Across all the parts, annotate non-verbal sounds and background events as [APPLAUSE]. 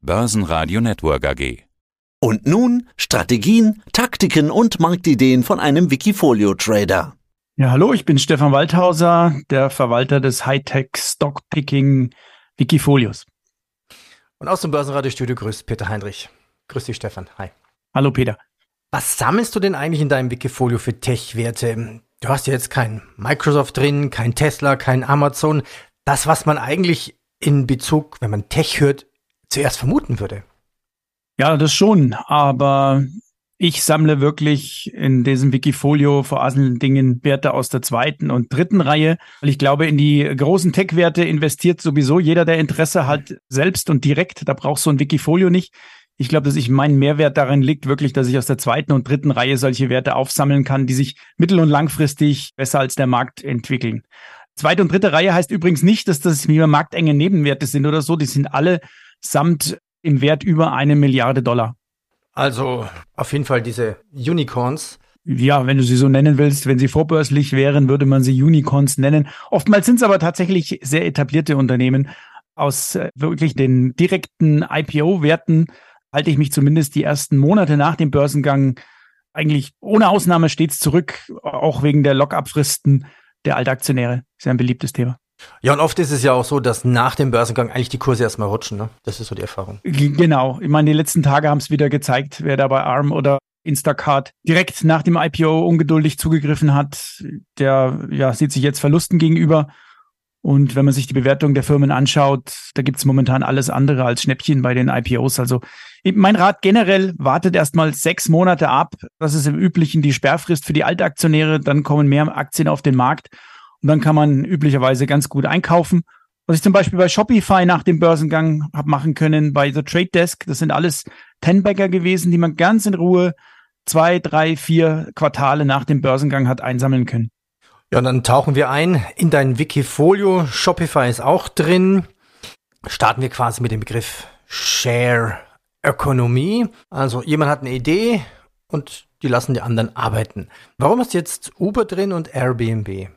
Börsenradio Network AG. Und nun Strategien, Taktiken und Marktideen von einem Wikifolio-Trader. Ja, hallo, ich bin Stefan Waldhauser, der Verwalter des Hightech Stockpicking Wikifolios. Und aus dem Börsenradiostudio grüßt Peter Heinrich. Grüß dich, Stefan. Hi. Hallo, Peter. Was sammelst du denn eigentlich in deinem Wikifolio für Tech-Werte? Du hast ja jetzt kein Microsoft drin, kein Tesla, kein Amazon. Das, was man eigentlich in Bezug, wenn man Tech hört, zuerst vermuten würde. Ja, das schon, aber ich sammle wirklich in diesem Wikifolio vor allen Dingen Werte aus der zweiten und dritten Reihe, weil ich glaube, in die großen Tech-Werte investiert sowieso jeder, der Interesse hat, selbst und direkt. Da braucht so ein Wikifolio nicht. Ich glaube, dass ich mein Mehrwert darin liegt, wirklich, dass ich aus der zweiten und dritten Reihe solche Werte aufsammeln kann, die sich mittel- und langfristig besser als der Markt entwickeln. Zweite und dritte Reihe heißt übrigens nicht, dass das wie marktenge Nebenwerte sind oder so. Die sind alle samt im Wert über eine Milliarde Dollar. Also auf jeden Fall diese Unicorns. Ja, wenn du sie so nennen willst, wenn sie vorbörslich wären, würde man sie Unicorns nennen. Oftmals sind es aber tatsächlich sehr etablierte Unternehmen. Aus äh, wirklich den direkten IPO-Werten halte ich mich zumindest die ersten Monate nach dem Börsengang eigentlich ohne Ausnahme stets zurück, auch wegen der Lock-up-Fristen der Altaktionäre. Sehr ein beliebtes Thema. Ja, und oft ist es ja auch so, dass nach dem Börsengang eigentlich die Kurse erstmal rutschen. Ne? Das ist so die Erfahrung. Genau. Ich meine, die letzten Tage haben es wieder gezeigt, wer da bei ARM oder Instacart direkt nach dem IPO ungeduldig zugegriffen hat, der ja, sieht sich jetzt Verlusten gegenüber. Und wenn man sich die Bewertung der Firmen anschaut, da gibt's momentan alles andere als Schnäppchen bei den IPOs. Also mein Rat generell, wartet erstmal sechs Monate ab. Das ist im Üblichen die Sperrfrist für die Altaktionäre. Dann kommen mehr Aktien auf den Markt. Und dann kann man üblicherweise ganz gut einkaufen. Was ich zum Beispiel bei Shopify nach dem Börsengang habe machen können, bei The Trade Desk, das sind alles Tenbagger gewesen, die man ganz in Ruhe zwei, drei, vier Quartale nach dem Börsengang hat einsammeln können. Ja, und dann tauchen wir ein in dein Wikifolio. Shopify ist auch drin. Starten wir quasi mit dem Begriff Share Ökonomie. Also jemand hat eine Idee und die lassen die anderen arbeiten. Warum ist jetzt Uber drin und Airbnb?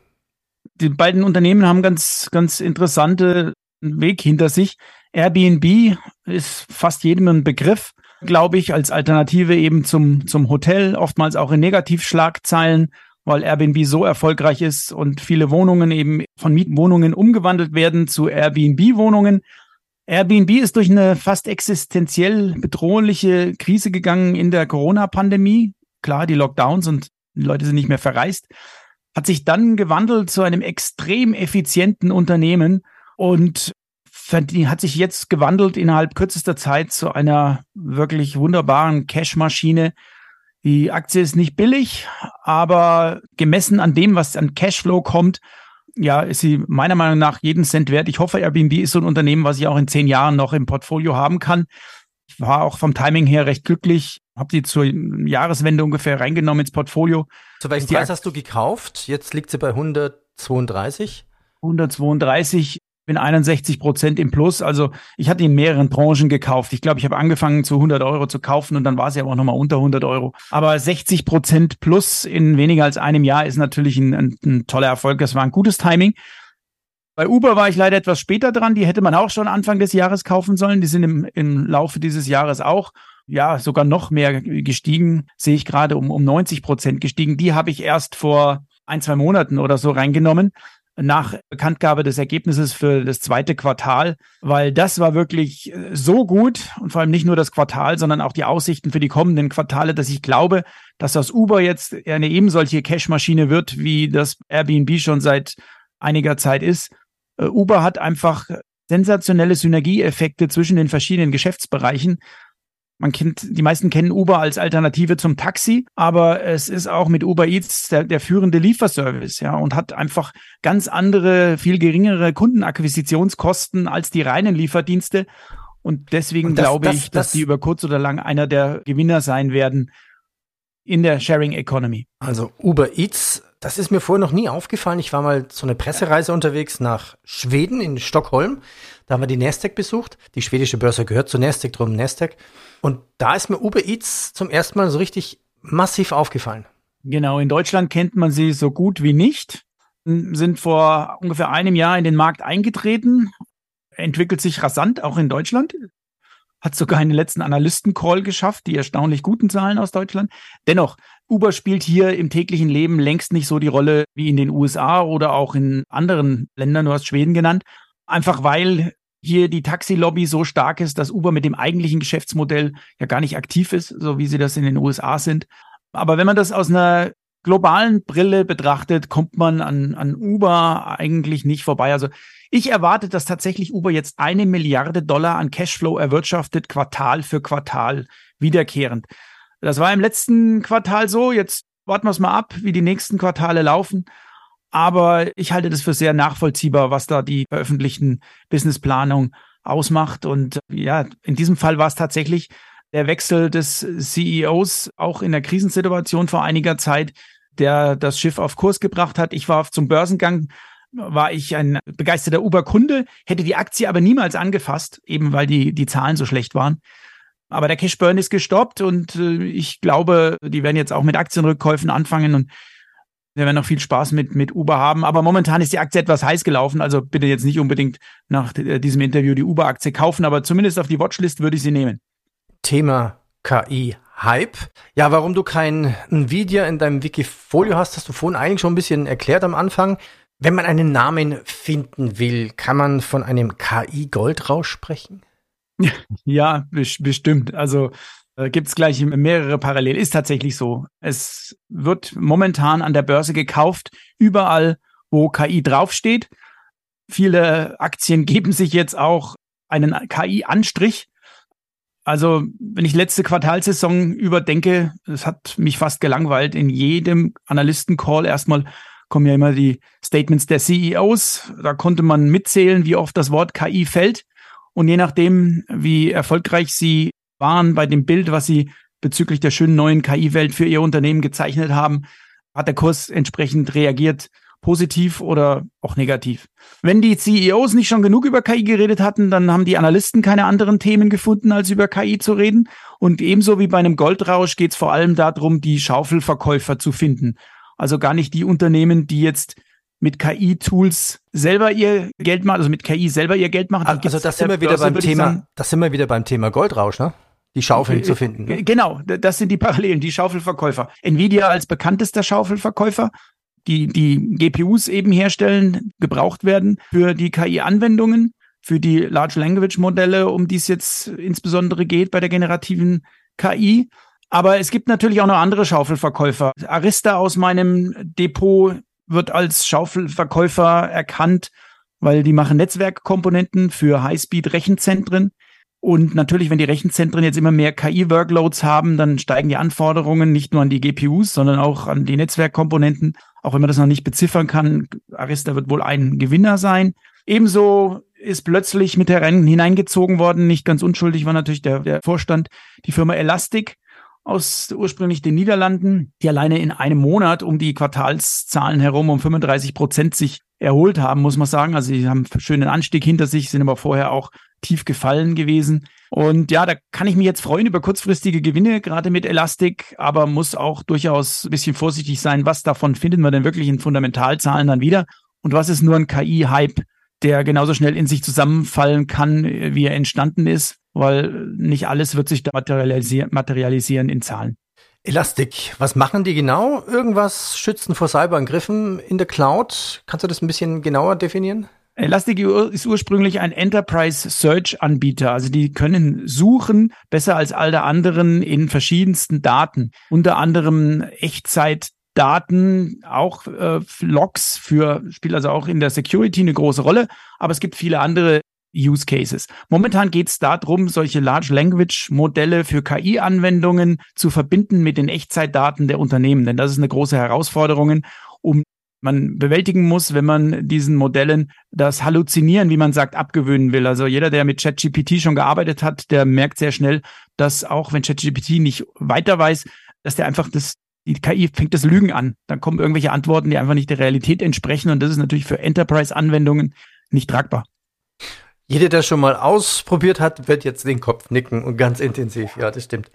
Die beiden Unternehmen haben ganz, ganz interessante Weg hinter sich. Airbnb ist fast jedem ein Begriff, glaube ich, als Alternative eben zum, zum Hotel, oftmals auch in Negativschlagzeilen, weil Airbnb so erfolgreich ist und viele Wohnungen eben von Mietwohnungen umgewandelt werden zu Airbnb-Wohnungen. Airbnb ist durch eine fast existenziell bedrohliche Krise gegangen in der Corona-Pandemie. Klar, die Lockdowns und die Leute sind nicht mehr verreist hat sich dann gewandelt zu einem extrem effizienten Unternehmen und hat sich jetzt gewandelt innerhalb kürzester Zeit zu einer wirklich wunderbaren Cash-Maschine. Die Aktie ist nicht billig, aber gemessen an dem, was an Cashflow kommt, ja, ist sie meiner Meinung nach jeden Cent wert. Ich hoffe, Airbnb ist so ein Unternehmen, was ich auch in zehn Jahren noch im Portfolio haben kann. Ich war auch vom Timing her recht glücklich, habe die zur Jahreswende ungefähr reingenommen ins Portfolio. Zu welchem Preis hast du gekauft? Jetzt liegt sie bei 132. 132 bin 61 Prozent im Plus. Also ich hatte in mehreren Branchen gekauft. Ich glaube, ich habe angefangen zu 100 Euro zu kaufen und dann war sie aber auch nochmal unter 100 Euro. Aber 60 Prozent Plus in weniger als einem Jahr ist natürlich ein, ein, ein toller Erfolg. Das war ein gutes Timing. Bei Uber war ich leider etwas später dran. Die hätte man auch schon Anfang des Jahres kaufen sollen. Die sind im, im Laufe dieses Jahres auch ja sogar noch mehr gestiegen, sehe ich gerade um, um 90 Prozent gestiegen. Die habe ich erst vor ein, zwei Monaten oder so reingenommen nach Bekanntgabe des Ergebnisses für das zweite Quartal, weil das war wirklich äh, so gut und vor allem nicht nur das Quartal, sondern auch die Aussichten für die kommenden Quartale, dass ich glaube, dass das Uber jetzt eine eben solche Cash-Maschine wird, wie das Airbnb schon seit einiger Zeit ist. Äh, Uber hat einfach sensationelle Synergieeffekte zwischen den verschiedenen Geschäftsbereichen. Man kennt, die meisten kennen Uber als Alternative zum Taxi, aber es ist auch mit Uber Eats der, der führende Lieferservice, ja, und hat einfach ganz andere, viel geringere Kundenakquisitionskosten als die reinen Lieferdienste. Und deswegen das, glaube das, ich, dass das, die über kurz oder lang einer der Gewinner sein werden in der Sharing Economy. Also Uber Eats, das ist mir vorher noch nie aufgefallen. Ich war mal zu einer Pressereise unterwegs nach Schweden in Stockholm. Da haben wir die Nasdaq besucht. Die schwedische Börse gehört zu Nasdaq, drum Nasdaq. Und da ist mir Uber Eats zum ersten Mal so richtig massiv aufgefallen. Genau, in Deutschland kennt man sie so gut wie nicht, sind vor ungefähr einem Jahr in den Markt eingetreten, entwickelt sich rasant, auch in Deutschland. Hat sogar einen letzten Analysten-Call geschafft, die erstaunlich guten Zahlen aus Deutschland. Dennoch, Uber spielt hier im täglichen Leben längst nicht so die Rolle wie in den USA oder auch in anderen Ländern, du hast Schweden genannt. Einfach weil hier die Taxilobby so stark ist, dass Uber mit dem eigentlichen Geschäftsmodell ja gar nicht aktiv ist, so wie sie das in den USA sind. Aber wenn man das aus einer globalen Brille betrachtet, kommt man an, an Uber eigentlich nicht vorbei. Also ich erwarte, dass tatsächlich Uber jetzt eine Milliarde Dollar an Cashflow erwirtschaftet, Quartal für Quartal, wiederkehrend. Das war im letzten Quartal so. Jetzt warten wir es mal ab, wie die nächsten Quartale laufen. Aber ich halte das für sehr nachvollziehbar, was da die veröffentlichten Businessplanung ausmacht. Und ja, in diesem Fall war es tatsächlich der Wechsel des CEOs auch in der Krisensituation vor einiger Zeit, der das Schiff auf Kurs gebracht hat. Ich war zum Börsengang war ich ein begeisterter Uber-Kunde, hätte die Aktie aber niemals angefasst, eben weil die, die Zahlen so schlecht waren. Aber der Cashburn ist gestoppt und äh, ich glaube, die werden jetzt auch mit Aktienrückkäufen anfangen und wir werden noch viel Spaß mit, mit Uber haben. Aber momentan ist die Aktie etwas heiß gelaufen. Also bitte jetzt nicht unbedingt nach äh, diesem Interview die Uber-Aktie kaufen, aber zumindest auf die Watchlist würde ich sie nehmen. Thema KI Hype. Ja, warum du kein Nvidia in deinem Wikifolio hast, hast du vorhin eigentlich schon ein bisschen erklärt am Anfang. Wenn man einen Namen finden will, kann man von einem KI-Goldrausch sprechen? [LAUGHS] Ja, bestimmt. Also äh, gibt es gleich mehrere parallel. Ist tatsächlich so. Es wird momentan an der Börse gekauft, überall, wo KI draufsteht. Viele Aktien geben sich jetzt auch einen KI-Anstrich. Also, wenn ich letzte Quartalsaison überdenke, es hat mich fast gelangweilt, in jedem Analysten-Call erstmal kommen ja immer die Statements der CEOs. Da konnte man mitzählen, wie oft das Wort KI fällt. Und je nachdem, wie erfolgreich sie waren bei dem Bild, was sie bezüglich der schönen neuen KI-Welt für ihr Unternehmen gezeichnet haben, hat der Kurs entsprechend reagiert, positiv oder auch negativ. Wenn die CEOs nicht schon genug über KI geredet hatten, dann haben die Analysten keine anderen Themen gefunden, als über KI zu reden. Und ebenso wie bei einem Goldrausch geht es vor allem darum, die Schaufelverkäufer zu finden. Also gar nicht die Unternehmen, die jetzt mit KI-Tools selber ihr Geld machen, also mit KI selber ihr Geld machen. Also das sind wir wieder beim Thema, das sind wir wieder beim Thema Goldrausch, ne? Die Schaufeln äh, zu finden. Ne? Genau, das sind die Parallelen, die Schaufelverkäufer. Nvidia als bekanntester Schaufelverkäufer, die die GPUs eben herstellen, gebraucht werden für die KI-Anwendungen, für die Large Language Modelle, um die es jetzt insbesondere geht bei der generativen KI. Aber es gibt natürlich auch noch andere Schaufelverkäufer. Arista aus meinem Depot wird als Schaufelverkäufer erkannt, weil die machen Netzwerkkomponenten für Highspeed-Rechenzentren. Und natürlich, wenn die Rechenzentren jetzt immer mehr KI-Workloads haben, dann steigen die Anforderungen nicht nur an die GPUs, sondern auch an die Netzwerkkomponenten. Auch wenn man das noch nicht beziffern kann, Arista wird wohl ein Gewinner sein. Ebenso ist plötzlich mit der Rennen hineingezogen worden. Nicht ganz unschuldig war natürlich der, der Vorstand, die Firma Elastic, aus ursprünglich den Niederlanden, die alleine in einem Monat um die Quartalszahlen herum um 35 Prozent sich erholt haben, muss man sagen. Also sie haben einen schönen Anstieg hinter sich, sind aber vorher auch tief gefallen gewesen. Und ja, da kann ich mich jetzt freuen über kurzfristige Gewinne, gerade mit Elastic, aber muss auch durchaus ein bisschen vorsichtig sein, was davon finden wir denn wirklich in Fundamentalzahlen dann wieder und was ist nur ein KI-Hype, der genauso schnell in sich zusammenfallen kann, wie er entstanden ist weil nicht alles wird sich da materialisieren, materialisieren in Zahlen. Elastic, was machen die genau? Irgendwas schützen vor Cyberangriffen in der Cloud? Kannst du das ein bisschen genauer definieren? Elastic ist ursprünglich ein Enterprise Search Anbieter. Also die können suchen besser als alle anderen in verschiedensten Daten. Unter anderem Echtzeitdaten, auch äh, Logs für, spielt also auch in der Security eine große Rolle. Aber es gibt viele andere Use Cases. Momentan geht es darum, solche Large Language Modelle für KI-Anwendungen zu verbinden mit den Echtzeitdaten der Unternehmen. Denn das ist eine große Herausforderung, um man bewältigen muss, wenn man diesen Modellen das Halluzinieren, wie man sagt, abgewöhnen will. Also jeder, der mit ChatGPT schon gearbeitet hat, der merkt sehr schnell, dass auch wenn ChatGPT nicht weiter weiß, dass der einfach das die KI fängt das Lügen an. Dann kommen irgendwelche Antworten, die einfach nicht der Realität entsprechen. Und das ist natürlich für Enterprise-Anwendungen nicht tragbar. Jeder, der schon mal ausprobiert hat, wird jetzt den Kopf nicken und ganz intensiv. Ja, das stimmt.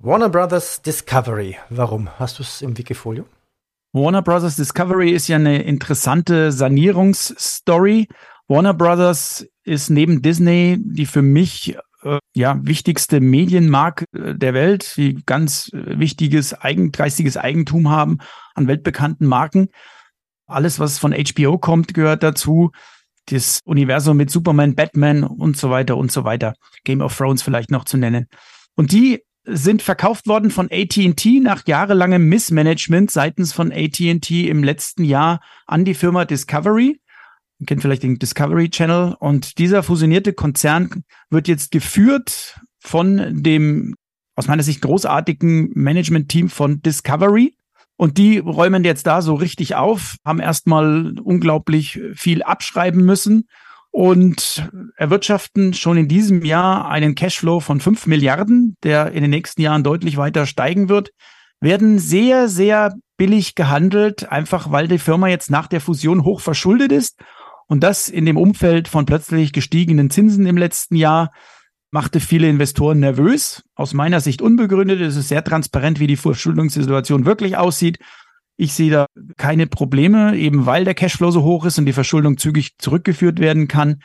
Warner Brothers Discovery. Warum? Hast du es im Wikifolio? Warner Brothers Discovery ist ja eine interessante Sanierungsstory. Warner Brothers ist neben Disney die für mich äh, ja, wichtigste Medienmarke äh, der Welt, die ganz äh, wichtiges eigen, geistiges Eigentum haben an weltbekannten Marken. Alles, was von HBO kommt, gehört dazu. Das Universum mit Superman, Batman und so weiter und so weiter. Game of Thrones vielleicht noch zu nennen. Und die sind verkauft worden von AT&T nach jahrelangem Missmanagement seitens von AT&T im letzten Jahr an die Firma Discovery. Ihr kennt vielleicht den Discovery Channel. Und dieser fusionierte Konzern wird jetzt geführt von dem aus meiner Sicht großartigen Management-Team von Discovery. Und die räumen jetzt da so richtig auf, haben erstmal unglaublich viel abschreiben müssen und erwirtschaften schon in diesem Jahr einen Cashflow von fünf Milliarden, der in den nächsten Jahren deutlich weiter steigen wird, werden sehr, sehr billig gehandelt, einfach weil die Firma jetzt nach der Fusion hoch verschuldet ist. Und das in dem Umfeld von plötzlich gestiegenen Zinsen im letzten Jahr machte viele Investoren nervös. Aus meiner Sicht unbegründet. Es ist sehr transparent, wie die Verschuldungssituation wirklich aussieht. Ich sehe da keine Probleme, eben weil der Cashflow so hoch ist und die Verschuldung zügig zurückgeführt werden kann.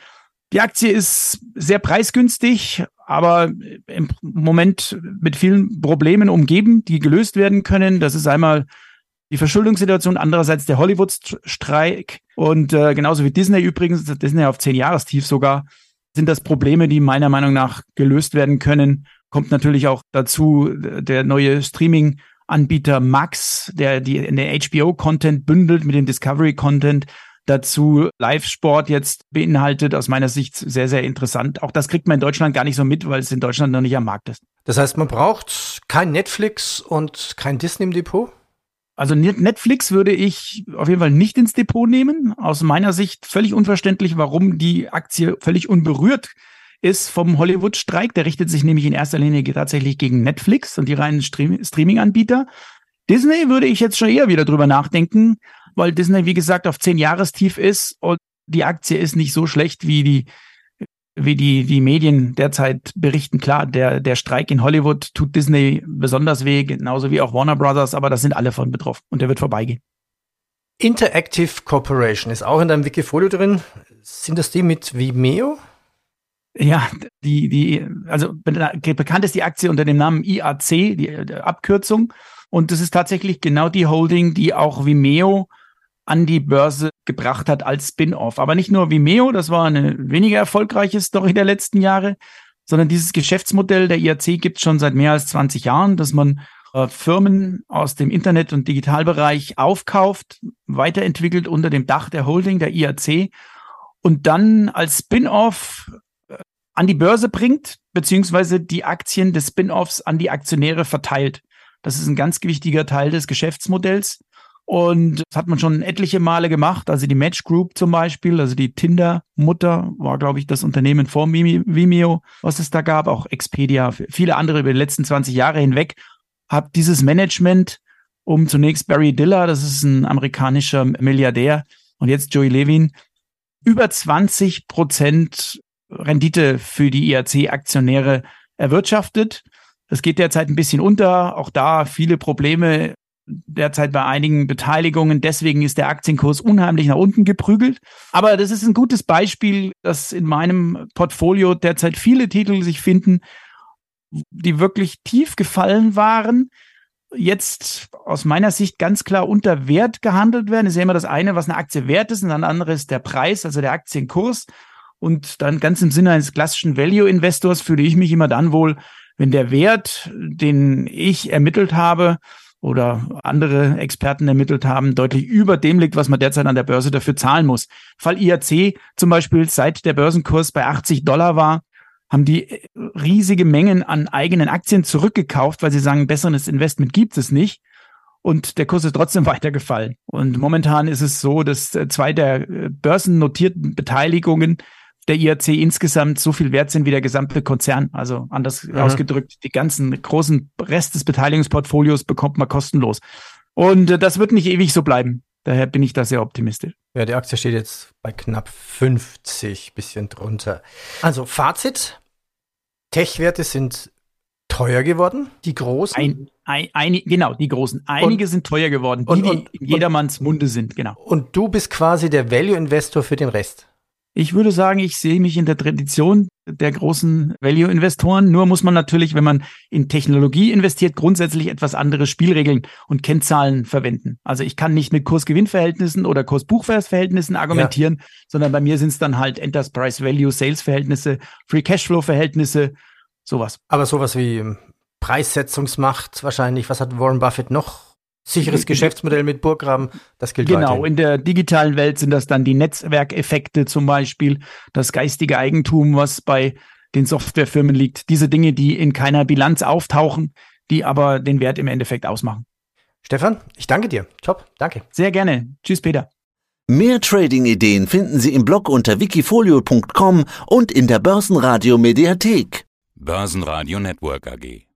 Die Aktie ist sehr preisgünstig, aber im Moment mit vielen Problemen umgeben, die gelöst werden können. Das ist einmal die Verschuldungssituation, andererseits der Hollywood-Streik und äh, genauso wie Disney übrigens, Disney auf zehn Jahrestief sogar, sind das Probleme, die meiner Meinung nach gelöst werden können. Kommt natürlich auch dazu der neue Streaming Anbieter Max, der die in der HBO-Content bündelt mit dem Discovery-Content. Dazu Live-Sport jetzt beinhaltet, aus meiner Sicht sehr, sehr interessant. Auch das kriegt man in Deutschland gar nicht so mit, weil es in Deutschland noch nicht am Markt ist. Das heißt, man braucht kein Netflix und kein Disney im Depot? Also Netflix würde ich auf jeden Fall nicht ins Depot nehmen. Aus meiner Sicht völlig unverständlich, warum die Aktie völlig unberührt ist vom Hollywood-Streik. Der richtet sich nämlich in erster Linie tatsächlich gegen Netflix und die reinen Stream Streaming-Anbieter. Disney würde ich jetzt schon eher wieder drüber nachdenken, weil Disney, wie gesagt, auf zehn Jahrestief ist und die Aktie ist nicht so schlecht, wie die, wie die, die Medien derzeit berichten. Klar, der, der Streik in Hollywood tut Disney besonders weh, genauso wie auch Warner Brothers, aber das sind alle von betroffen und der wird vorbeigehen. Interactive Corporation ist auch in deinem Wikifolio drin. Sind das die mit Vimeo? Ja, die, die, also bekannt ist die Aktie unter dem Namen IAC, die, die Abkürzung. Und das ist tatsächlich genau die Holding, die auch Vimeo an die Börse gebracht hat als Spin-off. Aber nicht nur Vimeo, das war eine weniger erfolgreiche Story der letzten Jahre, sondern dieses Geschäftsmodell der IAC gibt es schon seit mehr als 20 Jahren, dass man äh, Firmen aus dem Internet- und Digitalbereich aufkauft, weiterentwickelt unter dem Dach der Holding der IAC und dann als Spin-off an die Börse bringt, beziehungsweise die Aktien des Spin-offs an die Aktionäre verteilt. Das ist ein ganz wichtiger Teil des Geschäftsmodells. Und das hat man schon etliche Male gemacht. Also die Match Group zum Beispiel, also die Tinder-Mutter war, glaube ich, das Unternehmen vor Vimeo, was es da gab, auch Expedia, viele andere über die letzten 20 Jahre hinweg, hat dieses Management um zunächst Barry Diller, das ist ein amerikanischer Milliardär, und jetzt Joey Levin, über 20 Prozent Rendite für die IAC-Aktionäre erwirtschaftet. Das geht derzeit ein bisschen unter. Auch da viele Probleme derzeit bei einigen Beteiligungen. Deswegen ist der Aktienkurs unheimlich nach unten geprügelt. Aber das ist ein gutes Beispiel, dass in meinem Portfolio derzeit viele Titel sich finden, die wirklich tief gefallen waren, jetzt aus meiner Sicht ganz klar unter Wert gehandelt werden. Das ist ja immer das eine, was eine Aktie wert ist, und das andere ist der Preis, also der Aktienkurs. Und dann ganz im Sinne eines klassischen Value-Investors fühle ich mich immer dann wohl, wenn der Wert, den ich ermittelt habe oder andere Experten ermittelt haben, deutlich über dem liegt, was man derzeit an der Börse dafür zahlen muss. Fall IAC zum Beispiel, seit der Börsenkurs bei 80 Dollar war, haben die riesige Mengen an eigenen Aktien zurückgekauft, weil sie sagen, besseres Investment gibt es nicht. Und der Kurs ist trotzdem [LAUGHS] weitergefallen. Und momentan ist es so, dass zwei der börsennotierten Beteiligungen der IAC insgesamt so viel wert sind wie der gesamte Konzern. Also anders mhm. ausgedrückt, die ganzen großen Rest des Beteiligungsportfolios bekommt man kostenlos. Und äh, das wird nicht ewig so bleiben. Daher bin ich da sehr optimistisch. Ja, die Aktie steht jetzt bei knapp 50, bisschen drunter. Also Fazit, Tech-Werte sind teuer geworden, die großen. Ein, ein, ein, genau, die großen. Einige und, sind teuer geworden, die, und, und, die in jedermanns Munde sind, genau. Und du bist quasi der Value-Investor für den Rest. Ich würde sagen, ich sehe mich in der Tradition der großen Value-Investoren. Nur muss man natürlich, wenn man in Technologie investiert, grundsätzlich etwas andere Spielregeln und Kennzahlen verwenden. Also ich kann nicht mit Kurs-Gewinn-Verhältnissen oder Kurs-Buchwert-Verhältnissen argumentieren, ja. sondern bei mir sind es dann halt Enterprise Value-Sales-Verhältnisse, Free-Cashflow-Verhältnisse, sowas. Aber sowas wie Preissetzungsmacht wahrscheinlich. Was hat Warren Buffett noch? Sicheres Geschäftsmodell mit Burggraben, das gilt Genau, weiterhin. in der digitalen Welt sind das dann die Netzwerkeffekte zum Beispiel, das geistige Eigentum, was bei den Softwarefirmen liegt. Diese Dinge, die in keiner Bilanz auftauchen, die aber den Wert im Endeffekt ausmachen. Stefan, ich danke dir. Top, danke. Sehr gerne. Tschüss, Peter. Mehr Trading-Ideen finden Sie im Blog unter wikifolio.com und in der Börsenradio Mediathek. Börsenradio Network AG.